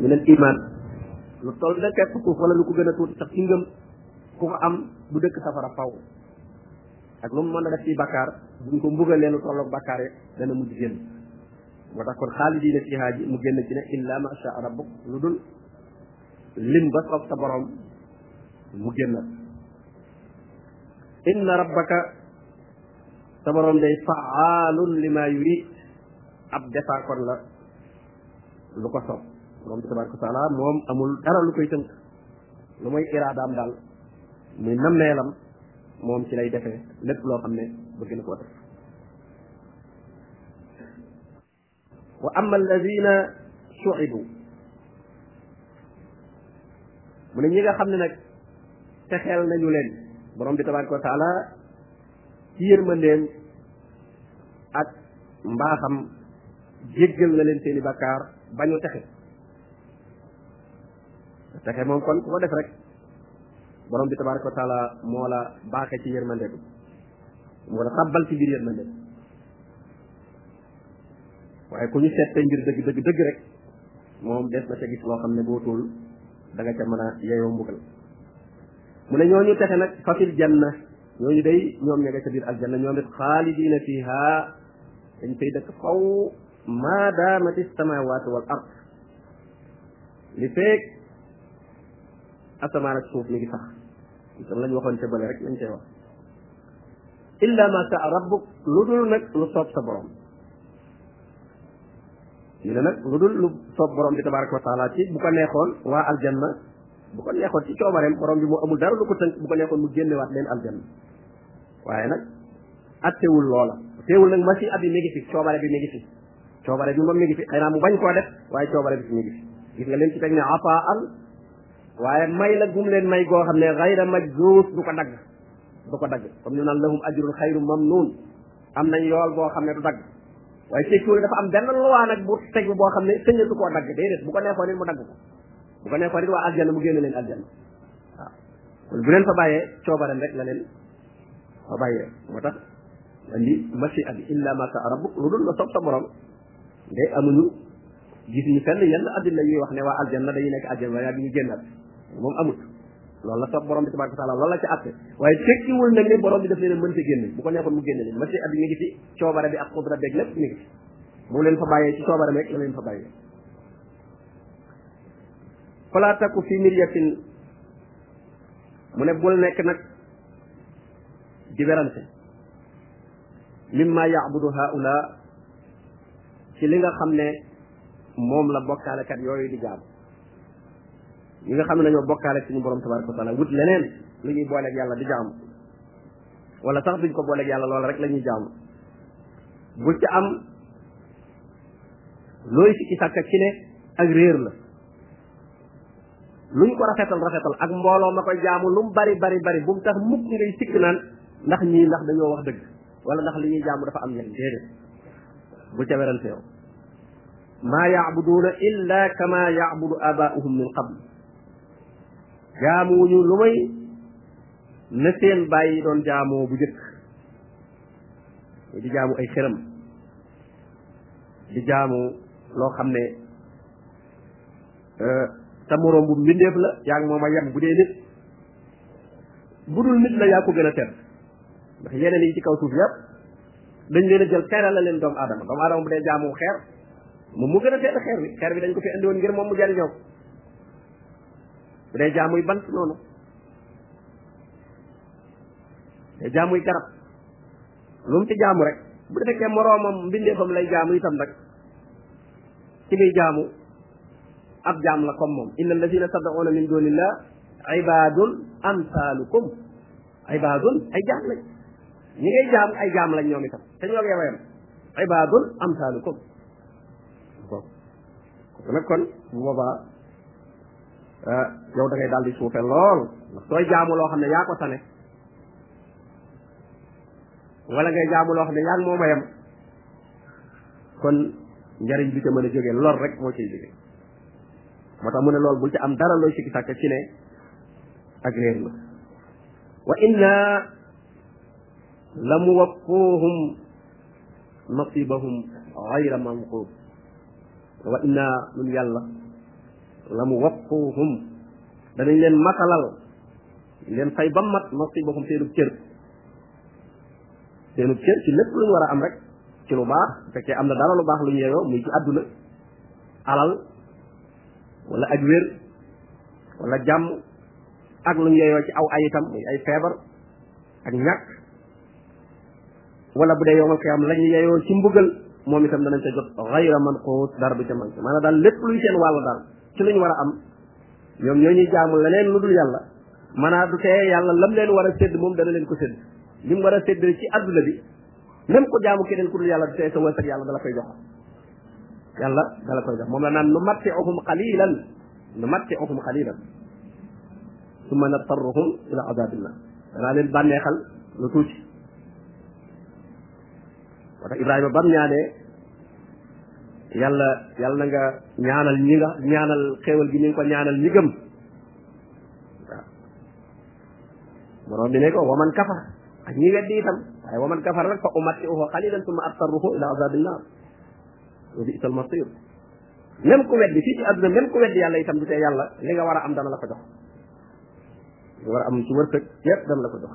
min al iman lu toll da tepp suuf wala lu ko gën a tuuti sax ci ngëm ku ko am bu dëkk safara faw ak lu mu mën a def ci bakkaar buñ ko mbugalee lu tolloog bakkaar ya dana mujj génn moo tax kon xaalidiina fiihaa ji mu génn ci ne illa ma sha rabbuk lu dul lim ba soob sa borom mu génn inna rabbaka sa borom day faalun li ma yuri ab defaa kon la lu ko soob borom bi tabaraka taala moom amul dara lu koy tënk lu mooy iraadaam daal muy nammeelam moom ci lay defee lépp loo xam ne bëgg na koo def wa amma alladina suidu mu ne ñi nga xam ne nag texeel nañu leen borom bi tabaraka wa taala ci yërmandeem ak mbaaxam jéggal na leen seeni bakkaar ba ñu texe texe moom kon ku ko def rek borom bi tabaraka wa taala moo la baaxee ci yërmande bi moo la tàbbal ci biir yërmande bi waaye ku ñu seet tey mbir dëgg dëgg dëgg rek moom des na ca gis loo xam ne bootul da nga ca mën a yeyoo mbugal mu ne ñooñu texe nag fafil janna ñooñu day ñoom ña nga ca biir aljanna ñoom it xaalidina fiha dañ fay dëkk faw ma daamati samawaatu wal ard li feeg asamaan ak suuf mi ngi sax itam lañ waxoon ca bële rek lañ cay wax illa ma sa rabbuk lu dul nag lu soob sa borom ñu ne nag lu dul lu soob borom bi tabaraka wa taala ci bu ko neexoon waa aljanna bu ko neexoon ci coobareem borom bi moo amul dara lu ko tënk bu ko neexoon mu génnewaat leen aljanna waaye nag attewul loola teewul nag masi ab yi mi ngi fi coobare bi mi ngi fi coobare bi moom mi ngi fi xëy naa mu bañ koo def waaye coobare bi mi ngi fi gis nga leen ci teg ne afa an waaye may la gum leen may goo xam ne xayra majzuus du ko dagg du ko dagg comme ñu naan lahum ajrun xayru mamnuun am nañ yool boo xam ne du dagg waaye tekkiwul dafa am benn loi nag bu tegu boo xam ne sëñatu koo dagg déedéet bu ko neexoon nit mu dagg ko bu ko nekkoon it waa aljanna mu génne leen aljanna waaw kon bu leen fa bàyyee coobaram rek la leen fa bàyyee moo tax andi masi ak illa ma sa rabbuk lu dul la sob sa borom day amuñu gis ñu fenn yenn addina yuy wax ne waa aljanna dañuy nekk aljanna waaye ñu génnaat moom amut loolu la sob borom bi tabaraka taala loolu la ci atte waaye tekkiwul nag ne borom bi daf leen mën ci génne bu ko neexoon mu génne leen masi ak ñu ngi ci coobara bi ak xudra beeg lépp ñu ngi ci moom leen fa bàyyee ci coobara meeg la leen fa bàyyee fala taku fi miryatin mu ne bul nekk nag di werante mimma yaabudu haula ci li nga xam ne moom la bokkaalekat yooyu di jaam ñi nga xam ne dañoo bokkaale suñu borom tabaraka wa taala wut leneen lu ñuy booleeg yàlla di jaam wala sax duñ ko booleeg yàlla loola rek la ñuy jaam bu ci am looy sikki sàkka ci ne ak réer la luñ ko rafetal rafetal ak mbooloo ma ko jaamu lu mu bari bari bari bu mu tax mukk ngay sikk naan ndax ñii ndax dañoo wax dëgg wala ndax li ñuy jaamu dafa am ñen déedéet bu ca werante yow maa yaabuduuna illa kama yaabudu abaauhum min qabl jaamuwuñu lu may na seen bàyyi doon jaamoo bu jëkk di jaamu ay xëram di jaamu loo xam ne euh, sa moroom bu mbindeef la yaa ngi moom a yem bu dee nit bu dul nit la yaa ko gën a tedd ndax yeneen yi ci kaw suuf yëpp dañ leen a jël xeeral la leen doomu aadama doomu aadama bu dee jaamu xeer moom mu gën a tedd xeer bi xeer bi dañ ko fi andi woon ngir moom mu jariñoo ko bu dee jaamuy bant noonu te jaamuy garab lu mu ci jaamu rek bu fekkee moroomam mbindeefam lay jaamu itam rek ci muy jaamu ab jaam la comme moom inna alladina tad'una min dunillah ibadun amsalukum ibadun ay jaam lañ ñi ngay jaam ay jaam lañ ñoom itam te ñoo ngi wayam ibadun amsalukum kooku nag kon bu boobaa ah, yow da ngay daal di suufe lool ndax sooy jaamu loo xam ne yaa ko tane wala ngay jaamu loo xam ne yaa ngi moom a yem kon njariñ bi ca mën a jógee lor rek moo ciy jóge moo tax mu ne lool bul ci am dara looy sikki sàkk ci ne ak réer la wa inna la mu waffuhum nasibahum gayra manqub wa inna nun yàlla la mu waffuhum danañ leen matalal leen fay ba mat nasibahum seenub cër seenub cër ci lépp lu ñu war a am rek ci lu baax bu fekkee am na dara lu baax lu ñu yeyoo muy ci àdduna alal wala ak wér wala jàmm ak lu ñu yeyoo ci aw ay itam muy ay feebar ak ñàkk wala bu dee yowmal xiyaam la ñu yeyoo ci mbugal moom itam danañ ca jot xayra man xuus dara du ca manqué maanaam daal lépp luy seen wàll daal ci lu ñu war a am ñoom ñoo ñuy jaamu leneen lu dul yàlla maanaam du tee yàlla lam leen war a sédd moom dana leen ko sédd li mu war a sédd ci adduna bi même ko jaamu keneen ku dul yàlla du tee sa wërsëg yàlla dala koy jox yàlla dala koy jox moom la naan nu matti uhum qalilan nu matti uhum qalilan summa nattaruhum ila azabillah danaa leen bànneexal lu tuuti moo tax Ibrahima bam ñaanee yàlla yàlla na nga ñaanal ñi nga ñaanal xéewal gi ni nga ko ñaanal ñi gëm waaw borom bi ne ko waman kafar ak ñi weddi itam waaye waman kafar nag fa umatti uhu xalilan summa abtarruhu ila azabi nnar wa bi'sal masir même ku weddi fii ci àdduna même ku weddi yàlla itam du tee yàlla li nga war a am dana la ko jox li nga war a am ci wërsëg yépp dana la ko jox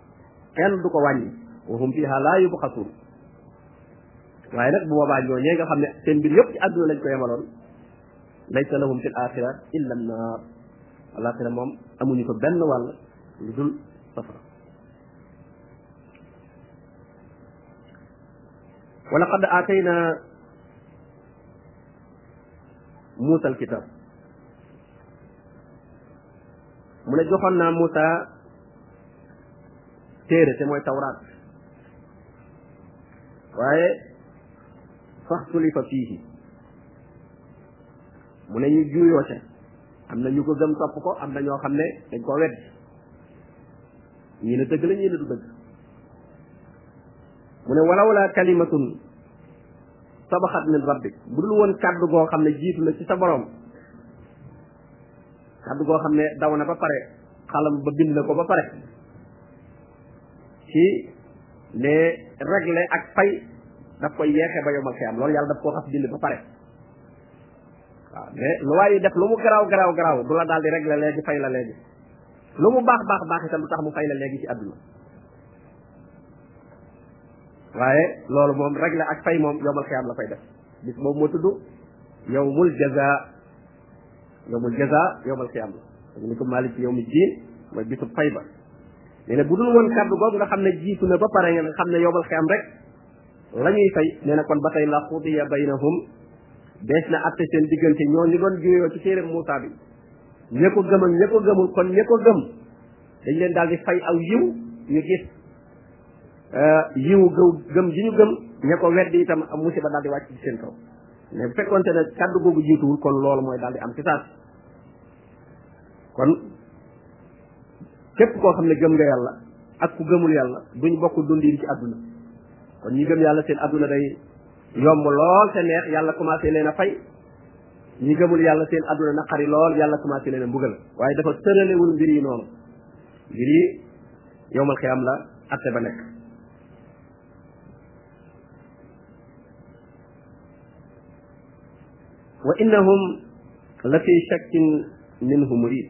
kenn du ko wàññi wa hum fiha laa yubxasuun waaye nag bu boobaa ñoo ñee nga xam ne seen mbir yëpp ci àdduna lañ ko yemaloon laysa lahum fil axira illa annaar alaxira moom amuñu ko benn wàll lu dul safara wa laqad aatayna muusa alkitab mu ne joxoon naa muusa téere te mooy tawraat waaye faxtulifa fiihi mu ne ñu juuyoo ca am na ñu ko gëm topp ko am na ñoo xam ne dañ koo wedd ñii ne dëgg la ñii ne du dëgg mu ne walaw laa kalimatun sabaxat min rabbik bu dul woon kàddu goo xam ne jiitu na ci sa borom kàddu goo xam ne daw na ba pare xalam ba bind na ko ba pare ci ne réglé ak fay daf koy yeexe ba yomal xiyam loolu yàlla daf koo xas bind ba pare waaw mais lu waaye def lu mu garaaw garaaw garaaw du la daal di réglé léegi fay la léegi lu mu baax baax baax itam lu tax mu fay la léegi ci àdduna waaye loolu moom réglé ak fay moom yomal xiyam la koy def bis boobu moo tudd yawmul jaza yowmul jaza yowmal xiyaam la dañu ni ko maalik ci yowmi diin mooy bisu fay ba nee na bu dul woon kàddu googu nga xam ne jiitu na ba pare nga xam ne yowmal xiyaam rek la ñuy fay nee na kon ba tey la xudiya baynahum dees na atte seen diggante ñoo ñu doon juyoo ci téere Muusaa bi ña ko gëm ak ña ko gëmul kon ña ko gëm dañ leen daal di fay aw yiw ñu gis euh, yiw gëw gëm ji ñu gëm ña ko weddi itam am musiba daal di wàcc ci seen kaw mais bu fekkonte ne kàddu googu jiituwul kon loolu mooy daal di am ci saas kon képp koo xam ne gëm nga yàlla ak ku gëmul yàlla duñ bokk dundin ci àdduna kon ñi gëm yàlla seen àdduna day yomb lool te neex yàlla commencé leen a fay ñi gëmul yàlla seen àdduna naqari lool yàlla commencé leen a mbugal waaye dafa tëralewul mbir yi noonu mbir yi yowmal xiyaam la atte ba nekk wa innahum la fi shakkin minhu murid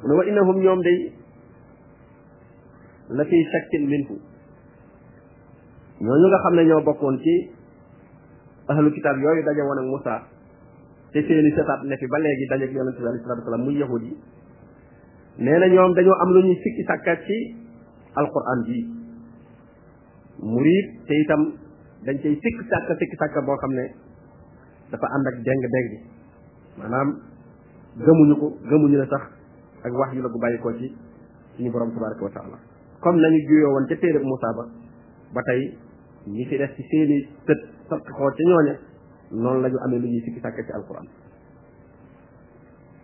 mu ne wa innahum ñoom day la fi shakkin minhu ñooñu nga xam ne ñoo bokkoon ci ahlu kitaab yooyu daje woon ak Moussa te seeni setaat ne fi ba léegi daje ak yonente bi alayhi salaatu wasalaam muy yahud yi nee na ñoom dañoo am lu ñuy sikki sàkkat ci alquran bi murid te itam dañ cay sikk sàkk sikk sàkk boo xam ne dafa ànd ak deng deng maanaam gëmuñu ko gëmuñu ne sax ak wax yu la gu bàyyi ko ci suñu borom tabaraka wa taala comme nañu juyoo woon ca téereb Moussa ba ba tey ñi fi def ci seeni sët sat xool ca ñooña noonu la ñu amee lu ñuy sikki sàkk ci alquran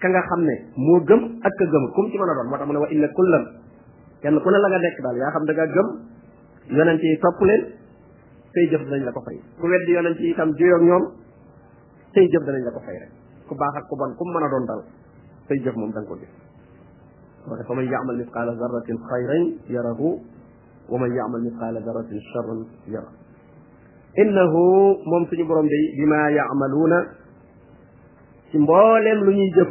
ka nga xam ne moo gëm ak ka gëmul comme ci mën a doon moo tax mu ne wa inna kullan kenn ku ne la nga nekk daal yaa xam da nga gëm yonent yi topp leen say jëf danañ la ko fay ku weddi yonent yi itam juyoo ñoom say jëf danañ la ko fay rek ku baax ak ku bon ku mu mën a doon daal say jëf moom da nga ko gis moo tax fa man yaamal misqaala zarratin xayran yarahu wa man yaamal misqaala zarratin charran yara innahu moom suñu borom day bima yaamaluuna ci mbooleem lu ñuy jëf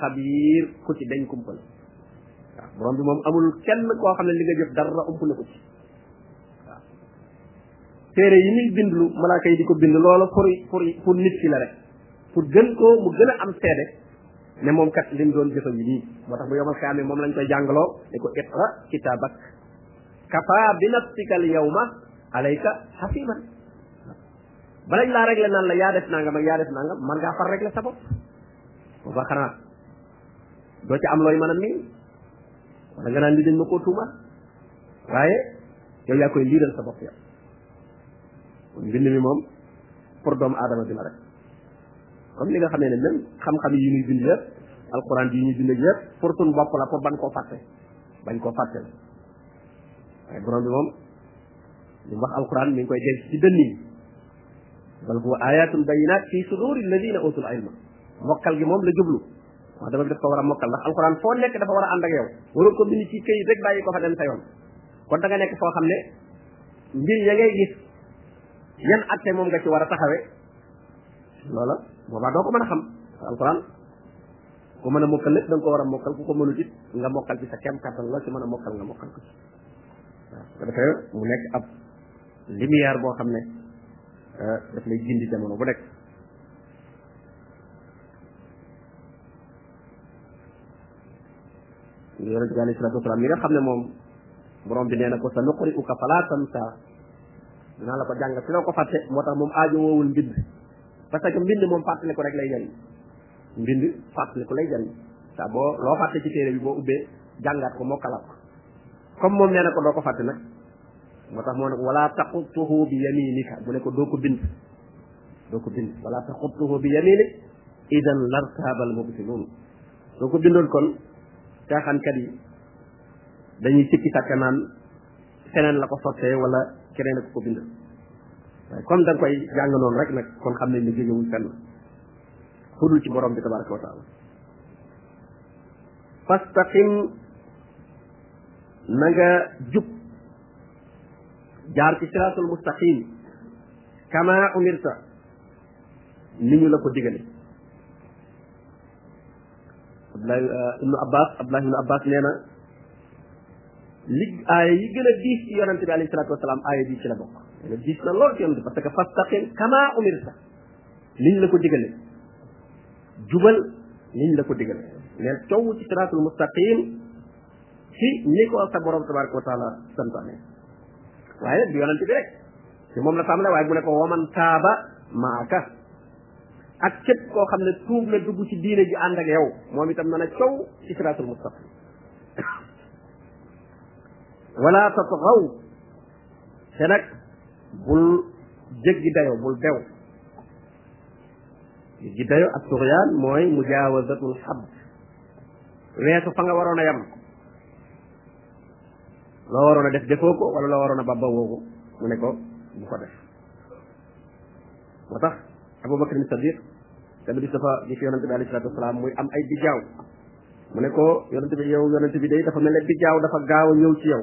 xabiir ku ci dañ kumpa la waaw borom bi moom amul kenn koo xam ne li nga jëf dara ump na ko ci waaw téere yi ñuy bindlu malaaka yi di ko bind loola pour pour pour nit ki la rek pour gën koo mu gën a am seede ne moom kat li mu doon jëfal yi nii moo tax bu yomal xiyaamee moom lañ koy jàngaloo ne ko iqra kitabak kafa bi nafsika al yawma alayka hasiban balañ laa régler naan la yaa def nangam ak yaa def nangam man ngaa far régler sa bopp booba xanaa doo ci am looy mën a miin wala nga naan li dañ ma koo tuuma waaye yow yaa koy liiral sa bopp yow mbind mi moom pour doomu aadama bi la rek comme li nga xamee ne même xam-xam yi ñuy bind yëpp alquran yi ñuy bind yëpp pour suñ bopp la pour ban koo fàtte bañ koo fàtte la waaye borom bi moom li mu wax alquran mi ngi koy denc ci dënn yi bal huwa ayatun bayinat fi suduri alladina utul ilma mokkal gi moom la jublu wax dama bi daf ko war a mokkal ndax alquran foo nekk dafa war a ànd ak yow waroo ko bind ci këyit rek bàyyi ko fa dem sa yoon kon da nga nekk foo xam ne mbir ya ngay gis yan atte moom nga ci war a taxawe loola boobaa doo ko mën a xam alquran ku mën a mokkal lépp da nga ko war a mokkal ku ko mënut it nga mokkal ci sa kem kattan la ci mën a mokkal nga mokkal ko ci waaw dafay mu nekk ab lumière boo xam ne euh, daf lay gindi jamono bu nekk yonente bi alayhi salatu wasalaam mi nga xam ne moom borom bi nee na ko sa nuqri uka fala tansa dinaa la ko jàng si loo ko fàtte moo tax moom aajo woowul mbind parce que mbind moom fàttali ko rek lay jëriñ mbind fàttali ku lay jàng saa boo loo fàtte ci téere bi boo ubbee jàngaat ko moo kalaat ko comme moom nee na ko doo ko fàtte nag moo tax moo ne ko wala taxutuhu bi yaminika mu ne ko doo ko bind doo ko bind wala taxutuhu bi yaminik idan lartaabal mubtiluun doo ko bindoon kon caaxaankat yi dañuy sikki sàkka naan feneen la ko sottee wala keneen a ko ko bind waaye comme da koy jàng noonu rek nag kon xam nañ ne jógewul fenn fudul ci borom bi tabaraka wa taala fastaqim na nga jub jaar ci siraatul mustaqim kama umirta ni ñu la ko digale abdulahi euh, ibnu abbas abdulahi ibnu abbas nee na li aaya yi gën a diis ci yonente bi alayhi salatu wasalaam aaya bi ci la bokk nee na diis na lool ci yonente parce que fastaqim kama umirta niñ la ko digale jubal niñ la ko digale neel coow ci siraatul mustaqim ci ni ko sa borom tabaraka wa taala santaane waaye nag du yonante bi rek ci moom la tàmbale waaye bu ne ko waman taaba maaka ak képp koo xam ne tuub na dugg ci diine ji ànd ak yow moom itam na na coow ci siraatul mustaqim wala tatxaw te nag bul jéggi dayo bul bew jéggi dayo ak tuxyaan mooy mujaawazatul xab weesu fa nga waroon a yem loo waroon a def defoo ko wala loo waroon a babba woo ko mu ne ko bu ko def moo tax abubakar ni sadiq te bis dafa gis yonente bi alayhi salatu wasalaam muy am ay bijaaw mu ne ko yonente bi yow yonente bi day dafa mel ne bijaaw dafa gaaw a ñëw ci yow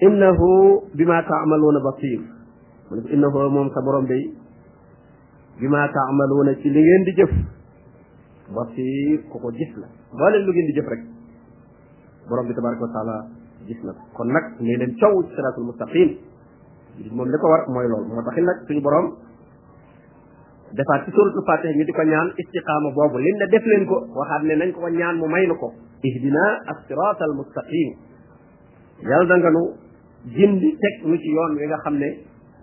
innahu bima taamaluuna basir mu ne ko innahu moom sa borom day bima taamaluuna ci li ngeen di jëf basir ku ko gis la boo leen lu ngeen di jëf rek borom bi tabaraka wa taala gis na ko kon nag ne leen coow ci siraatul mustaqim moom li ko war mooy loolu moo taxit nag suñu borom defaat ci suratul fatiha ñu di ko ñaan istiqaama boobu liñ la def leen ko waxaat ne nañ ko ko ñaan mu may nu ko ihdina as siraatal mustaqim yàlla da nga nu jindi teg nu ci yoon wi nga xam ne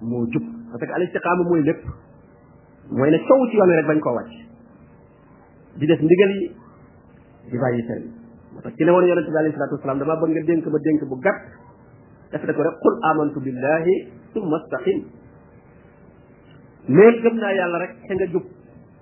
moo jub parce que al istiqaama mooy lépp mooy ne coow ci yoon wi rek bañ koo wàcc di def ndigal yi di bàyyi tere yi moo tax ci ne woon yonente bi alayhi salatu wasalaam damaa bëgg nga dénk ma dénk bu gàtt def na ko rek qul amantu billahi summa staqim neel gëm naa yàlla rek te nga jub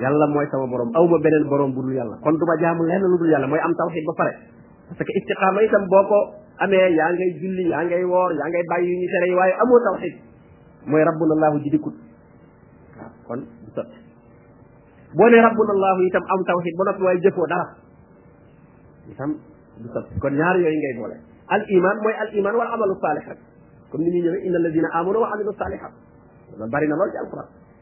yàlla mooy sama borom aw ma beneen borom bu dul yàlla kon du ma jaamu lenn lu dul yàlla mooy am tawxid ba pare parce que istiqaama itam boo ko amee yaa ngay julli yaa ngay woor yaa ngay bàyyi yu ñu tere yi waaye amoo tawxid mooy rabbuna allahu ji dikkut waaw kon du sot boo ne rabbuna allahu itam am tawxid ba noppi waaye jëfoo dara itam du sot kon ñaar yooyu ngay boole al iman mooy al iman wal amalu salih rek comme ni ñuy ñëwee inna alladina amanu wa amilu salihat loolu bari na lool ci alquran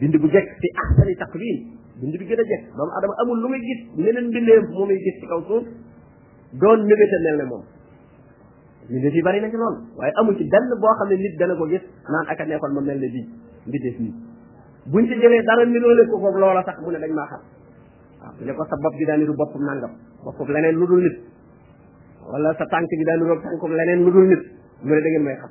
bind bu jekk ci ahsani taqwim bind bi gën a jekk doomu adama amul lu muy gis meneen mbindeef mu muy gis ci kaw suuf doon mébéta mel ne moom mbindeef yi bari na ci lool waaye amul ci benn boo xam ne nit dana ko gis naan aka nekkoon ma mel ne bii mbindeef nii buñ ci jëlee dara niroole ko ko loola sax mu ne dañ maa xam waaw ne ko sa bopp bi daa niru boppum nangam boppum leneen lu dul nit wala sa tànk bi daa niru tànkum leneen lu dul nit mu ne da ngeen may xam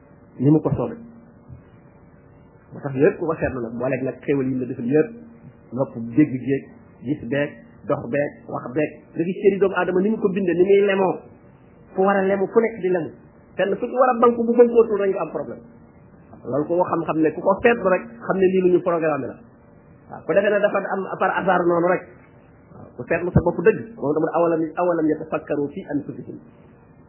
ni mu ko soobee ba tax yëpp ku ko seetlu nag booleeg nag xéwal yi mu la defal yëpp nopp dégg géeg gis beeg dox beeg wax beeg nga gis cëri doomu aadama ni mu ko bindee ni muy lemoo fu war a lemu fu nekk di lemu fenn fu ci war a banku bu bankootul rek nga am problème loolu ko xam-xam ne ku ko seetlu rek xam ne lii lu ñu programme la waaw ku defee ne dafa am par hasard noonu rek waaw ku seetlu sa bopp dëgg moom dama awalam awalam yatafakkaru fi anfusihim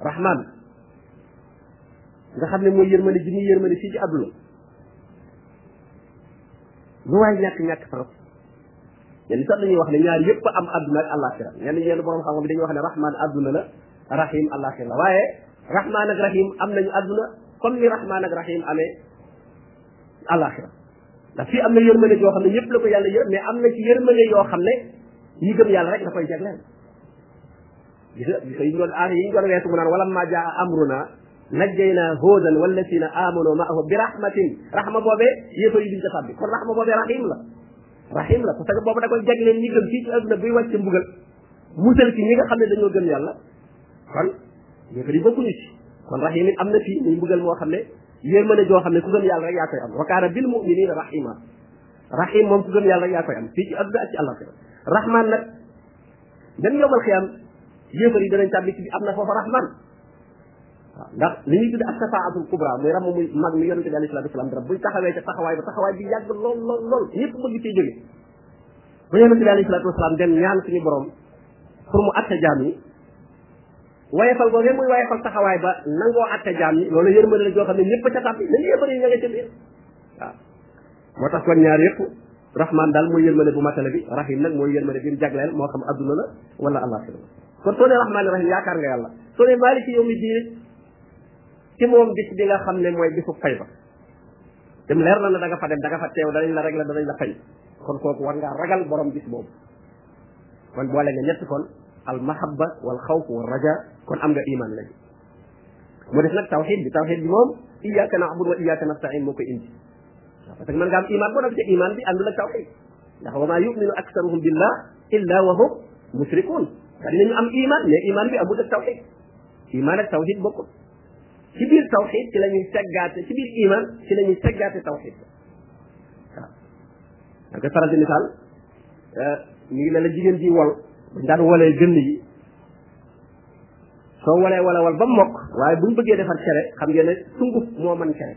rahman nga xam ne mooy yërmande ji ñuy yërmande fii ci àdduna lu waay ñàkk ñàkk trop yenn sax dañuy wax ne ñaar yëpp am àdduna ak àllaaxira ñenn yenn borom xam-xam dañuy wax ne rahman àdduna la rahim àllaaxira la waaye rahman ak rahim am nañu àdduna comme ni rahman ak rahim amee àllaaxira ndax fii am na yërmande yoo xam ne ñëpp la ko yàlla yërëm mais am na ci yërmande yoo xam ne ñi gëm yàlla rek la koy jagleel gis nga gis nga yi ñu doon aar yi ñu doon weesu mu naan wala ma jaa amruna najjayna hoodan wallasina amanu maahu bi rahmatin rahma boobee yéefa yi duñ ca tàbbi kon rahma boobee rahim la rahim la parce que boobu da koy jagleel ñi gëm fii ci adduna buy wàcc mbugal musal ci ñi nga xam ne dañoo gëm yàlla kon yéefa yi bokkuñu ci kon rahim it am na fii muy mbugal moo xam ne yërmande joo xam ne ku gëm yàlla rek yaa koy am wa kaana bil muminina rahima rahim moom ku gëm yàlla rek yaa koy am fii ci adduna ak ci àllaxira rahman nag dem yomal xiyam yéefar yi danañ tàbbi ci am na foofa rahman waaw ndax li ñuy tuddee ak safaatul kubra muy ram muy mag mi yonente bi alayhi salaatu wasalaam dara buy taxawee ca taxawaay ba taxawaay bi yàgg lool lool lool ñëpp bëgg cee jóge ba yonente bi alayhi salaatu wasalaam dem ñaan suñu borom pour mu atte jaam yi wayefal googee muy wayefal taxawaay ba nangoo atte jaam yi loolu yërmande la joo xam ne ñëpp ca tàbbi nañu yëfar yi ña nga ca biir waaw moo tax kon ñaar yëpp rahman daal mooy yërmande bu matale bi rahim nag mooy yërmande bi mu jagleel moo xam adduna la wala àllaaxira la kon soo nee rahmaani rahim yaakaar nga yàlla soo nee maaliki yawmi diin ci moom bis bi nga xam ne mooy bisu fay ba dem leer na ne da nga fa dem da nga fa teew danañ la rek la danañ la fay kon kooku war ngaa ragal borom bis boobu kon boole nga ñett kon al mahabba wal xawf wal raja kon am nga iman léegi mu def nag tawxid bi tawxid bi moom iyyaka na'budu wa iyyaka nasta'in moo koy indi parce que mën nga am iman ba noppi te iman bi àndul ak tawxid ndax wa maa yuminu aksaruhum billah illa wa hum musrikun da dinañu am iman mais iman bi amul ak tawxid iman ak tawxid bokkul ci biir tawxid ci la ñuy seggaate ci biir iman ci la ñuy seggaate tawxid waaw da koy faral di misaal ñu ngi mel ne jigéen ji wol buñ daan wolee gënn yi soo walee wala wal ba mokk waaye bu ñu bëggee defar cere xam ngeen ne sunguf moo mën cere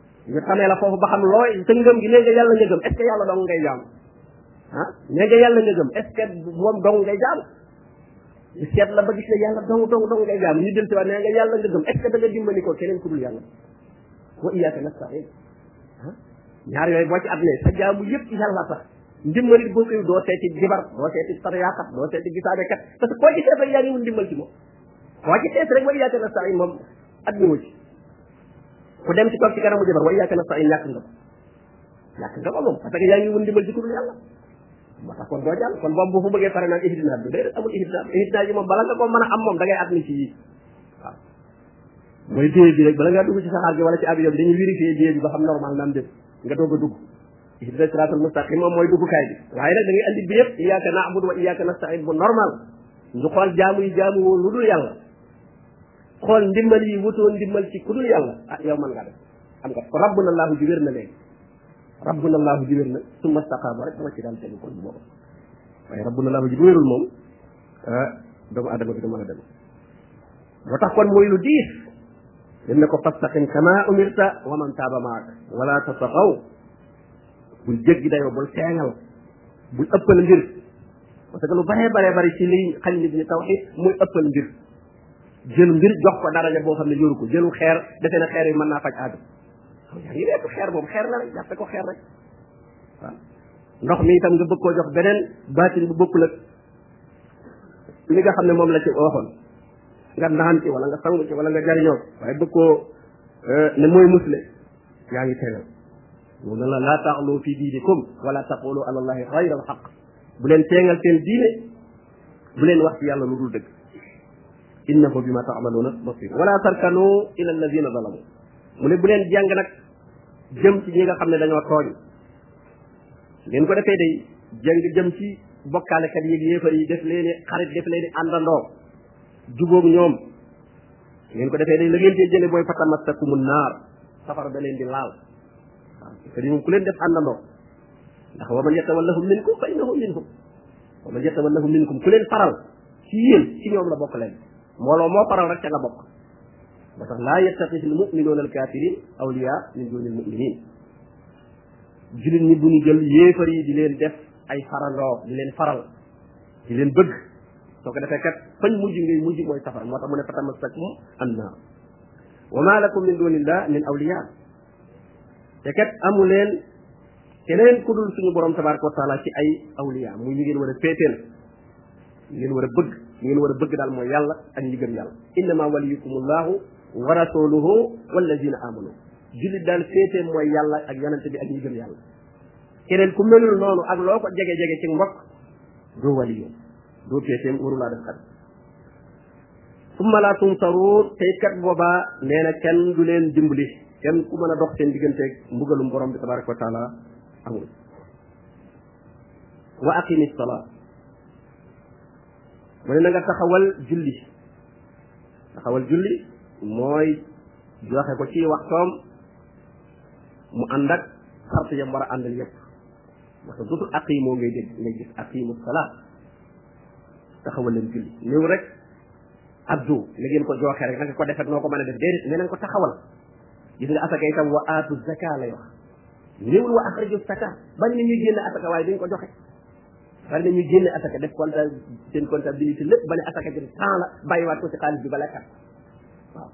ñu xamee la foofu ba xam looy sa ngëm gi nee nga yàlla nga gëm est ce que yàlla dong ngay jaamu ah nee nga yàlla nga gëm est ce que moom dong ngay jaamu ñu seet la ba gis ne yàlla dong dong dong ngay jaamu ñu del si waat nee nga yàlla nga gëm est ce que da nga dimbali ko keneen ku dul yàlla wa iyyaka nasta'in ah ñaar yooyu boo ci at ne sa jaamu yëpp yàlla sax ndimbali boo koy doo seeti jibar doo seeti sariyaakat doo seeti gisaanekat parce que koo ci seet rek yaa ngi wut ndimbal ci moom koo ci seet rek wa iyyaka nasta'in moom at mi ci ku dem ci toog ci kanamu jabar wa iyyaka nasta'in ñàkk nga ko ñàkk nga ko moom parce que yaa ngi wun ndimbal ci ku dul yàlla moo tax kon doo jàll kon boobu boo fa bëggee pare naan ihdina bi déedéet amul ihdina ihdina ji moom bala nga ko mën a am moom da ngay at ni ci yii waaw mooy déye bi rek bala ngaa dugg ci saxaar gi wala ci avion bi dañuy vérifier déye bi ba xam normal na am def nga doog a dugg ihdina siraatal mustaqim moom mooy duggukaay bi waaye nag da ngay andi bi yëpp iyyaka na'budu wa iyyaka nasta'in bu normal ñu xool jaamu yi jaamu woo lu dul yàlla xool ndimbal yi wutoo ndimbal ci ku dul yàlla ah yow mën ngaa def xam nga ko rabbuna allahu ji wér na léegi rabbuna allahu ji wér na summa staqaama rek dama ci daal tegu kon boobu waaye rabbuna allahu ji bu wérul moom ah doomu adama bi du mën a dem moo tax kon mooy lu diis dem ne ko fastaqim kama umirta wa man taaba maak wala tatagaw bul jéggi dayoo bul teeŋal bul ëppal ngir parce que lu bare bare bari ci liy xañ nit ñi tawxid muy ëppal ngir jël mbir jox ko daraja boo xam ne yoru ko jëlu xeer defe na xeer yi mën naa faj aadu yaa ngi nekk xeer boobu xeer la rek jàppe ko xeer rek waaw ndox mi itam nga bëgg koo jox beneen baatin bu bokkul ak li nga xam ne moom la ci waxoon nga naan ci wala nga sangu ci wala nga jariñoo waaye bëgg koo euh, ne mooy musle yaa ngi tegal mu ne la laa taaxloo fi diinikum wala taqulu ala allahi xayra alxaq bu leen teengal seen diine bu leen wax ci yàlla lu dul dëgg innahu bima taamaluuna basir wala tarkanu ila alladina zalamu mu ne bu leen jàng nag jëm ci ñi nga xam ne dañoo tooñ ngeen ko defee day jàng jëm ci bokkaalekat yi yéefar yi def leen xarit def leen àndandoo jubóog ñoom ngeen ko defee day la ngeen cee jële mooy fatamassakumu naar safara da leen di laal waaw te moom ku leen def àndandoo ndax wa man yatawallahum minkum fa innahu minhum wa man yatawallahum minkum ku leen faral ci yéen ci ñoom la bokk leen mbooloo moo faral rek ca nga bokk moo tax laa yattaxidil muminuuna al kafirin awliya min dunil muminin julit ñi bu ñu jël yéefar yi di leen def ay farandoo di leen faral di leen bëgg soo ko defee kat fañ mujj ngay mujj mooy safara moo tax mu ne fatamassakum annaar wa ma lakum min dunillah min awliya te kat amu leen keneen ku dul suñu borom tabaraka wa taala ci ay awliya muy ñu ngeen war a féeteel ñu ngeen war a bëgg ñu ngeen war a bëgg daal mooy yàlla ak ñi gëm yàlla innama waliyukum allahu wa rasuluhu walladina amanu jullit daal féetee mooy yàlla ak yonente bi ak ñi gëm yàlla keneen ku melul noonu ak loo ko jege-jege ci mbokk doo waliyu doo féetee warulaa def xarit summa laa tunsaruun tey kat boobaa nee na kenn du leen dimbali kenn ku mën a dox seen digganteeg mbugalum borom bi tabaraka wa taala amul wa aqimi salaa mu ne na nga taxawal julli taxawal julli mooy joxe ko ci waxtoom mu ànd ak sart yam war a àndal yépp parce que dutul aqimoo ngay dégg ngay gis aqimu salaa taxawal leen julli néew rek addu na ngeen ko jooxee rek na nga ko defet noo ko mën a def déedéet mais na nga ko taxawal gis nga asaka itam wa aatu zaka lay wax néewul wa axraju zaka bari na ñuy génn asaka waaye dañ ko joxe bari na ñuy génn asaka def compta seen comptabilité lépp ba ne asaka jëm temps la bàyyiwaat ko ci xaalis bi ba lekkat waaw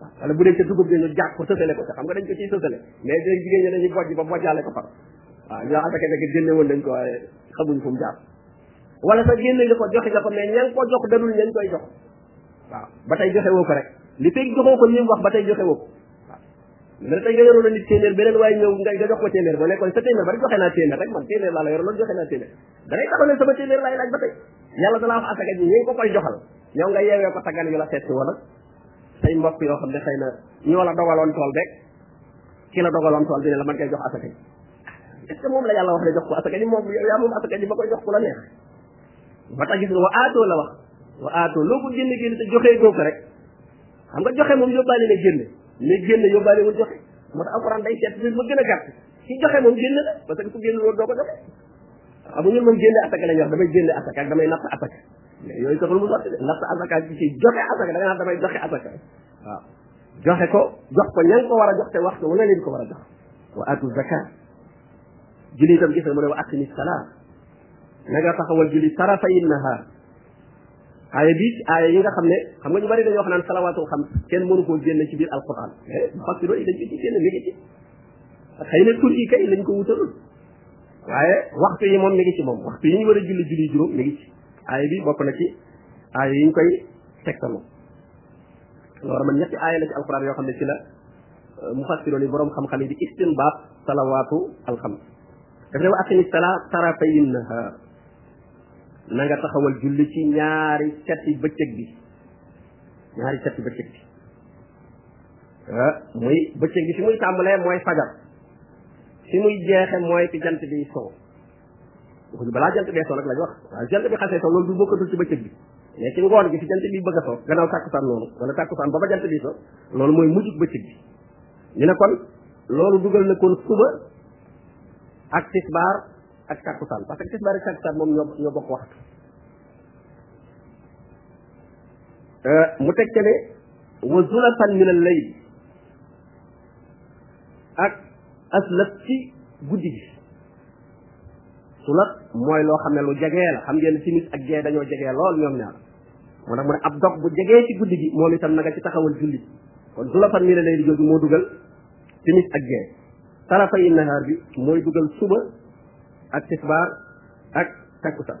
waaw wala bu dee ca dugub bi ñu jàpp ko sësale ko te xam nga dañ ko ciy sësale mais jigéen ñi dañuy bojj ba bojjaale ko far waaw ñoo asaka nekk génne woon dañ ko waaye xamuñ fu mu jàpp wala sa génne nga ko joxe nga ko mais ña ko jox dadul ña koy jox waaw ba tey joxe woo ko rek li fekk joxoo ko li mu wax ba tey joxe woo ko waaw mais tey nga yoroon a nit téeméer beneen waaye ñëw nga nga jox ko téeméer boo nekkoon sa téeméer ba rek joxe naa téeméer rek man téeméer laa la yor loolu joxe naa téeméer da ngay taxaw ne sama téeméer laay laaj ba tey yàlla dalaa wax asaka ji ñi ko koy joxal yow nga yeewee ko taggan yu la seet si woon ak say mbokk yoo xam ne xëy na ñoo la dogaloon tool rek ki la dogaloon tool bi ne la man koy jox asaka ji est-ce que moom la yàlla wax ne jox ko asaka ji moom yaa moom asaka ji ba koy jox ku la neex ba tax gis nga wa aatoo la wax wa aatoo loo ko génne génne te joxee goo ko rek xam nga joxe moom yóbbaale na génne mais génne yóbbaale wul joxe moo tax alxuraan day seet bi ma gën a gàtt ci joxe moom génne la parce que ku génne loolu doo ko joxe xam nga ñun moom génne asaka la ñu wax damay génne asaka ak damay natt asaka mais yooyu taxul mu sotti de natt asaka ak ci joxe asaka da nga naan damay joxe asaka waaw joxe ko jox ko ña nga ko war a jox te waxtu wu ne leen ko war a jox wa atu zakat julli itam gis nga mu ne wa aqimi salaat na nga taxawal julli tarafay nahaar aaya bi aaya yi nga xam ne xam nga ñu bari dañoo wax naan salawaatul xam kenn mënu koo génne ci biir alquran mais fassiro yi dañ ko ci génne mi ngi ci xëy na tur yi kay lañ ko wutalul waaye waxtu yi moom mi ngi ci moom waxtu yi ñu war a julli julli juróom mi ngi ci aaya bi bokk na ci aaya yi ñu koy tegtaloo loolu man ñetti aaya la ci alquran yoo xam ne ci la mufassiroon yi boroom xam-xam yi di istinbaat salawaatu alxams daf ne wa aqimi sala tarafayin nahaar na nga taxawal julli ci ñaari cati bëccëg bi ñaari cati bëccëg bi ah, muy bëccëg bi fi muy tàmbalee mooy fajar fi muy jeexe mooy fi jant bi soo waxuñu balaa jant bee soo rek lañ wax waaye jant bi xasee soo loolu du bokkatul ci bëccëg bi mais ci ngoon gi fi jant bi bëgg a soo gannaaw tàkkusaan noonu wala tàkkusaan ba ba jant bi soo loolu mooy mujjug bëccëg bi ñu ne kon loolu dugal na kon suba ak tisbaar ak tàkkusaan parce que tisbaar ak tàkkusaan moom ñoo ñoo bokk waxtu euh, mu teg ca ne wa zulafan min al layl ak aslëf ci guddi gi sunat mooy loo xam ne lu jegee la xam ngeen timis ak gee dañoo jegee lool ñoom ñaar moo tax mu ne ab dog bu jegee ci guddi gi moom itam na nga ci taxawal julli kon du la fan mi la lay di jógi moo dugal timis ak gee tarafa yi nahaar bi mooy dugal suba ak tisbaar ak takkusaan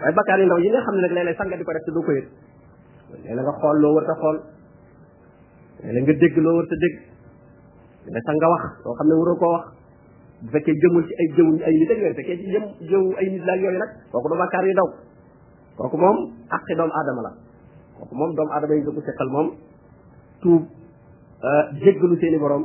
waaye bakkaar yu ndaw yi nga xam ne nag léeg-léeg sax nga di ko def te doo ko yëg léeg nga xool loo war a xool léeg nga dégg loo war a dégg léeg sax nga wax loo xam ne waroo koo wax bu fekkee jëmul ci ay jëw ay nit ak yooyu fekkee ci jëm jëw ay nit la yooyu nag kooku du bakkaar yu ndaw kooku moom àqi doomu aadama la kooku moom doomu aadama yi nga ko seqal moom tuub euh, jéggalu seeni borom